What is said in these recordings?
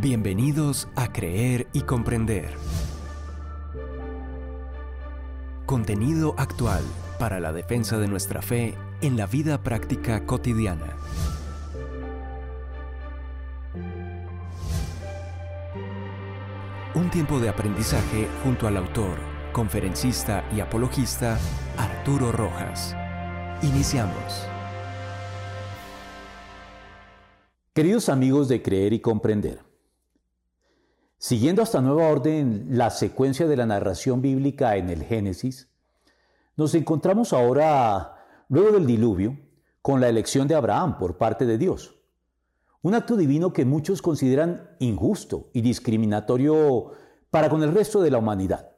Bienvenidos a Creer y Comprender. Contenido actual para la defensa de nuestra fe en la vida práctica cotidiana. Un tiempo de aprendizaje junto al autor, conferencista y apologista Arturo Rojas. Iniciamos. Queridos amigos de Creer y Comprender, siguiendo hasta nueva orden la secuencia de la narración bíblica en el Génesis, nos encontramos ahora, luego del diluvio, con la elección de Abraham por parte de Dios. Un acto divino que muchos consideran injusto y discriminatorio para con el resto de la humanidad.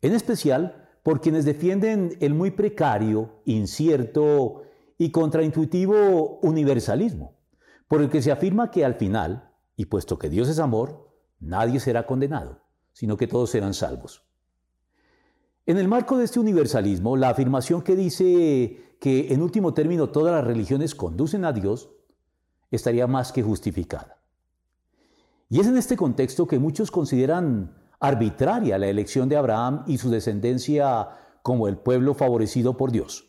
En especial por quienes defienden el muy precario, incierto y contraintuitivo universalismo, por el que se afirma que al final, y puesto que Dios es amor, nadie será condenado, sino que todos serán salvos. En el marco de este universalismo, la afirmación que dice que en último término todas las religiones conducen a Dios estaría más que justificada. Y es en este contexto que muchos consideran arbitraria la elección de Abraham y su descendencia como el pueblo favorecido por Dios.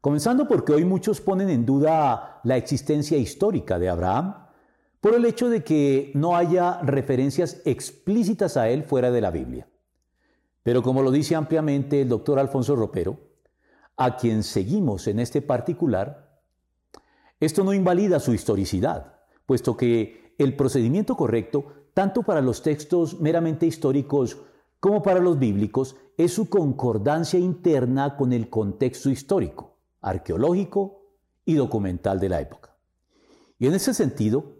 Comenzando porque hoy muchos ponen en duda la existencia histórica de Abraham por el hecho de que no haya referencias explícitas a él fuera de la Biblia. Pero como lo dice ampliamente el doctor Alfonso Ropero, a quien seguimos en este particular, esto no invalida su historicidad, puesto que el procedimiento correcto, tanto para los textos meramente históricos como para los bíblicos, es su concordancia interna con el contexto histórico, arqueológico y documental de la época. Y en ese sentido,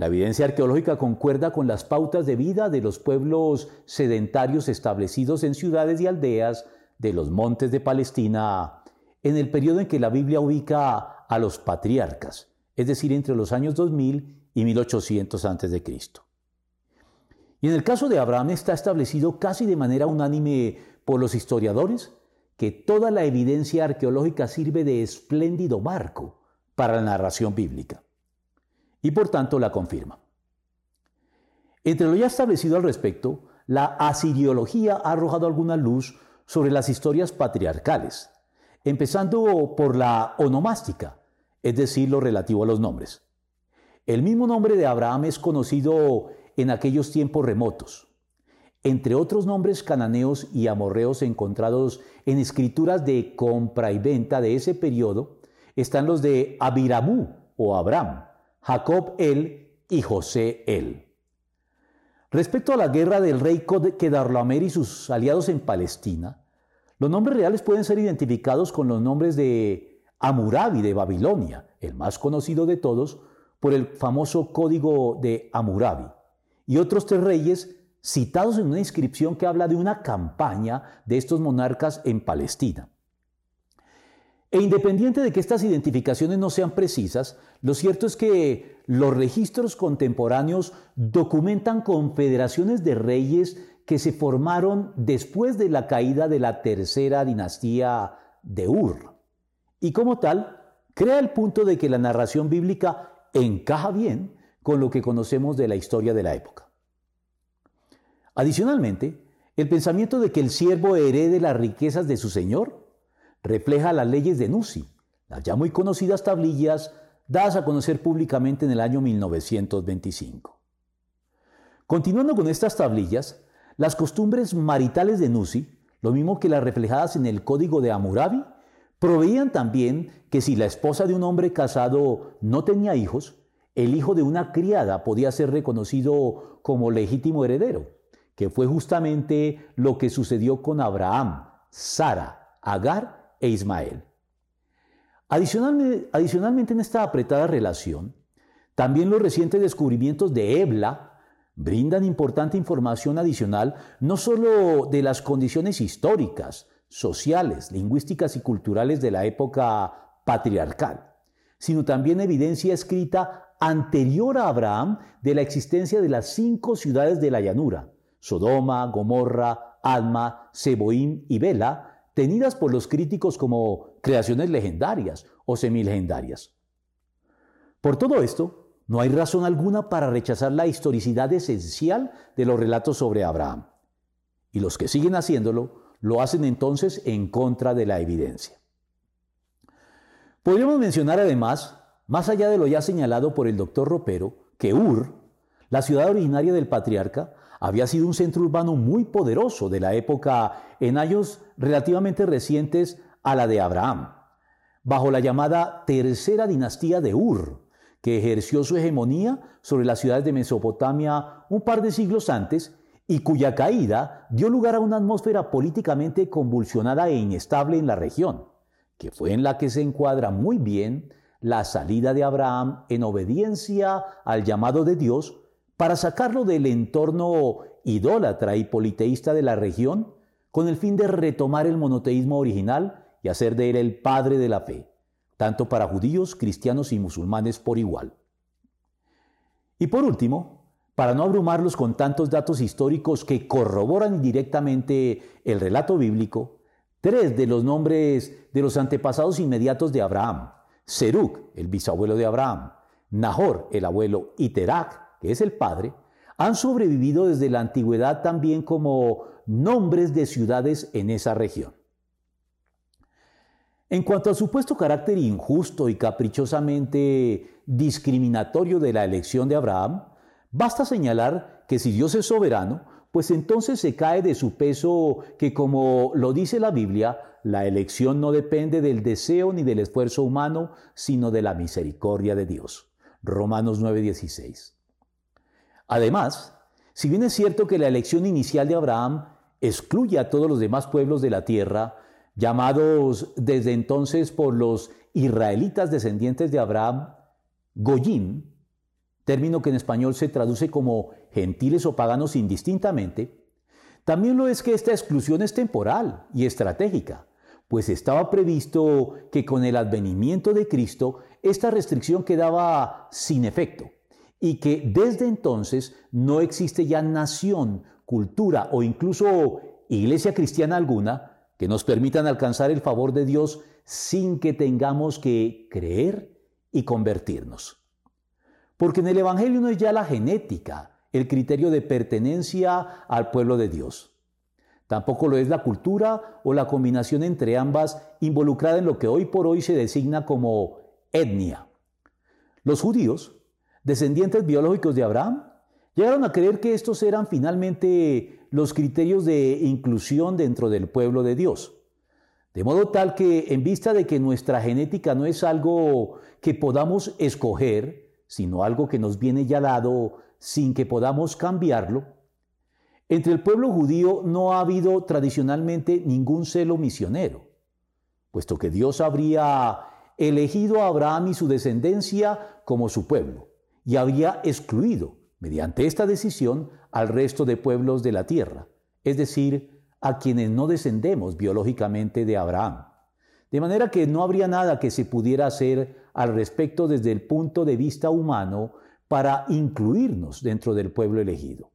la evidencia arqueológica concuerda con las pautas de vida de los pueblos sedentarios establecidos en ciudades y aldeas de los montes de Palestina en el periodo en que la Biblia ubica a los patriarcas, es decir, entre los años 2000 y 1800 a.C. Y en el caso de Abraham está establecido casi de manera unánime por los historiadores que toda la evidencia arqueológica sirve de espléndido marco para la narración bíblica. Y por tanto la confirma. Entre lo ya establecido al respecto, la asiriología ha arrojado alguna luz sobre las historias patriarcales, empezando por la onomástica, es decir, lo relativo a los nombres. El mismo nombre de Abraham es conocido en aquellos tiempos remotos. Entre otros nombres cananeos y amorreos encontrados en escrituras de compra y venta de ese periodo, están los de Abiramu o Abraham, Jacob el y José el. Respecto a la guerra del rey Kedarlaomer y sus aliados en Palestina, los nombres reales pueden ser identificados con los nombres de Amurabi de Babilonia, el más conocido de todos por el famoso código de Amurabi, y otros tres reyes citados en una inscripción que habla de una campaña de estos monarcas en Palestina. E independiente de que estas identificaciones no sean precisas, lo cierto es que los registros contemporáneos documentan confederaciones de reyes que se formaron después de la caída de la tercera dinastía de Ur y como tal crea el punto de que la narración bíblica encaja bien con lo que conocemos de la historia de la época. Adicionalmente, el pensamiento de que el siervo herede las riquezas de su señor refleja las leyes de Nusi, las ya muy conocidas tablillas dadas a conocer públicamente en el año 1925. Continuando con estas tablillas, las costumbres maritales de Nusi, lo mismo que las reflejadas en el Código de Hammurabi, Proveían también que si la esposa de un hombre casado no tenía hijos, el hijo de una criada podía ser reconocido como legítimo heredero, que fue justamente lo que sucedió con Abraham, Sara, Agar e Ismael. Adicionalmente, adicionalmente en esta apretada relación, también los recientes descubrimientos de Ebla brindan importante información adicional no solo de las condiciones históricas, sociales, lingüísticas y culturales de la época patriarcal, sino también evidencia escrita anterior a Abraham de la existencia de las cinco ciudades de la llanura, Sodoma, Gomorra, Alma, Seboim y Bela, tenidas por los críticos como creaciones legendarias o semilegendarias. Por todo esto, no hay razón alguna para rechazar la historicidad esencial de los relatos sobre Abraham. Y los que siguen haciéndolo lo hacen entonces en contra de la evidencia. Podríamos mencionar además, más allá de lo ya señalado por el doctor Ropero, que Ur, la ciudad originaria del patriarca, había sido un centro urbano muy poderoso de la época en años relativamente recientes a la de Abraham, bajo la llamada tercera dinastía de Ur, que ejerció su hegemonía sobre las ciudades de Mesopotamia un par de siglos antes y cuya caída dio lugar a una atmósfera políticamente convulsionada e inestable en la región, que fue en la que se encuadra muy bien la salida de Abraham en obediencia al llamado de Dios para sacarlo del entorno idólatra y politeísta de la región con el fin de retomar el monoteísmo original y hacer de él el padre de la fe, tanto para judíos, cristianos y musulmanes por igual. Y por último, para no abrumarlos con tantos datos históricos que corroboran directamente el relato bíblico, tres de los nombres de los antepasados inmediatos de Abraham, Serug, el bisabuelo de Abraham, Nahor, el abuelo, y Terak, que es el padre, han sobrevivido desde la antigüedad también como nombres de ciudades en esa región. En cuanto al supuesto carácter injusto y caprichosamente discriminatorio de la elección de Abraham, basta señalar que si Dios es soberano, pues entonces se cae de su peso que como lo dice la Biblia, la elección no depende del deseo ni del esfuerzo humano, sino de la misericordia de Dios. Romanos 9:16. Además, si bien es cierto que la elección inicial de Abraham excluye a todos los demás pueblos de la tierra, llamados desde entonces por los israelitas descendientes de Abraham, Goyim, término que en español se traduce como gentiles o paganos indistintamente, también lo es que esta exclusión es temporal y estratégica, pues estaba previsto que con el advenimiento de Cristo esta restricción quedaba sin efecto y que desde entonces no existe ya nación, cultura o incluso iglesia cristiana alguna que nos permitan alcanzar el favor de Dios sin que tengamos que creer y convertirnos. Porque en el Evangelio no es ya la genética el criterio de pertenencia al pueblo de Dios. Tampoco lo es la cultura o la combinación entre ambas involucrada en lo que hoy por hoy se designa como etnia. Los judíos, descendientes biológicos de Abraham, llegaron a creer que estos eran finalmente los criterios de inclusión dentro del pueblo de Dios. De modo tal que en vista de que nuestra genética no es algo que podamos escoger, sino algo que nos viene ya dado sin que podamos cambiarlo, entre el pueblo judío no ha habido tradicionalmente ningún celo misionero, puesto que Dios habría elegido a Abraham y su descendencia como su pueblo y había excluido mediante esta decisión al resto de pueblos de la tierra, es decir, a quienes no descendemos biológicamente de Abraham. De manera que no habría nada que se pudiera hacer al respecto desde el punto de vista humano para incluirnos dentro del pueblo elegido.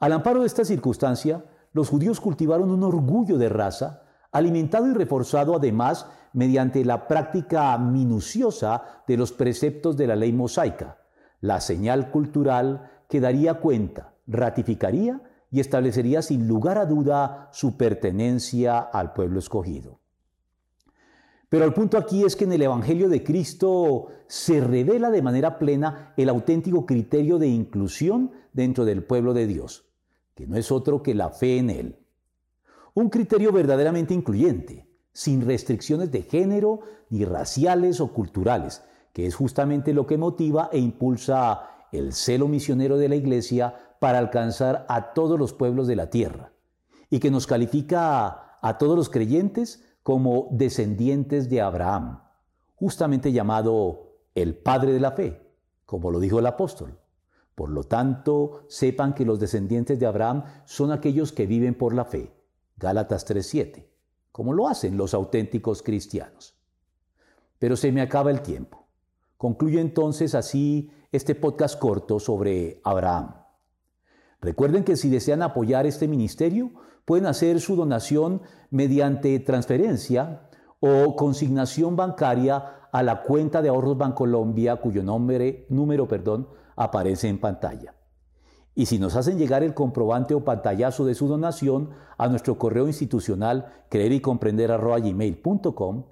Al amparo de esta circunstancia, los judíos cultivaron un orgullo de raza, alimentado y reforzado además mediante la práctica minuciosa de los preceptos de la ley mosaica, la señal cultural que daría cuenta, ratificaría y establecería sin lugar a duda su pertenencia al pueblo escogido. Pero el punto aquí es que en el Evangelio de Cristo se revela de manera plena el auténtico criterio de inclusión dentro del pueblo de Dios, que no es otro que la fe en Él. Un criterio verdaderamente incluyente, sin restricciones de género, ni raciales o culturales, que es justamente lo que motiva e impulsa el celo misionero de la Iglesia para alcanzar a todos los pueblos de la tierra, y que nos califica a, todos los creyentes como descendientes de Abraham, justamente llamado el Padre de la Fe, como lo dijo el apóstol. Por lo tanto, sepan que los descendientes de Abraham son aquellos que viven por la fe. Gálatas 3:7, como lo hacen los auténticos cristianos. Pero se me acaba el tiempo. Concluyo entonces así este podcast corto sobre Abraham. Recuerden que si desean apoyar este ministerio, pueden hacer su donación mediante transferencia o consignación bancaria a la cuenta de ahorros Bancolombia cuyo nombre, número perdón, aparece en pantalla. Y si nos hacen llegar el comprobante o pantallazo de su donación a nuestro correo institucional creer y comprender gmail.com,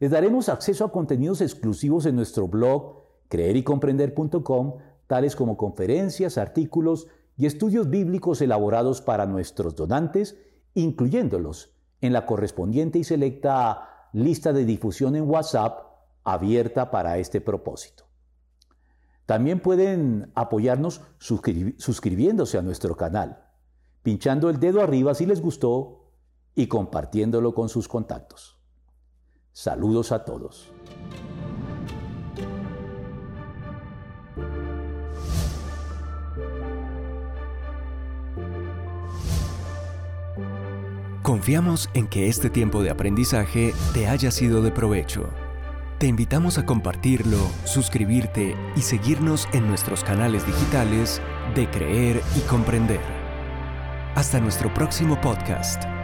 les daremos acceso a contenidos exclusivos en nuestro blog creerycomprender.com, tales como conferencias, artículos y estudios bíblicos elaborados para nuestros donantes, incluyéndolos en la correspondiente y selecta lista de difusión en WhatsApp abierta para este propósito. También pueden apoyarnos suscribiéndose a nuestro canal, pinchando el dedo arriba si les gustó y compartiéndolo con sus contactos. Saludos a todos. Confiamos en que este tiempo de aprendizaje te haya sido de provecho. Te invitamos a compartirlo, suscribirte y seguirnos en nuestros canales digitales de Creer y Comprender. Hasta nuestro próximo podcast.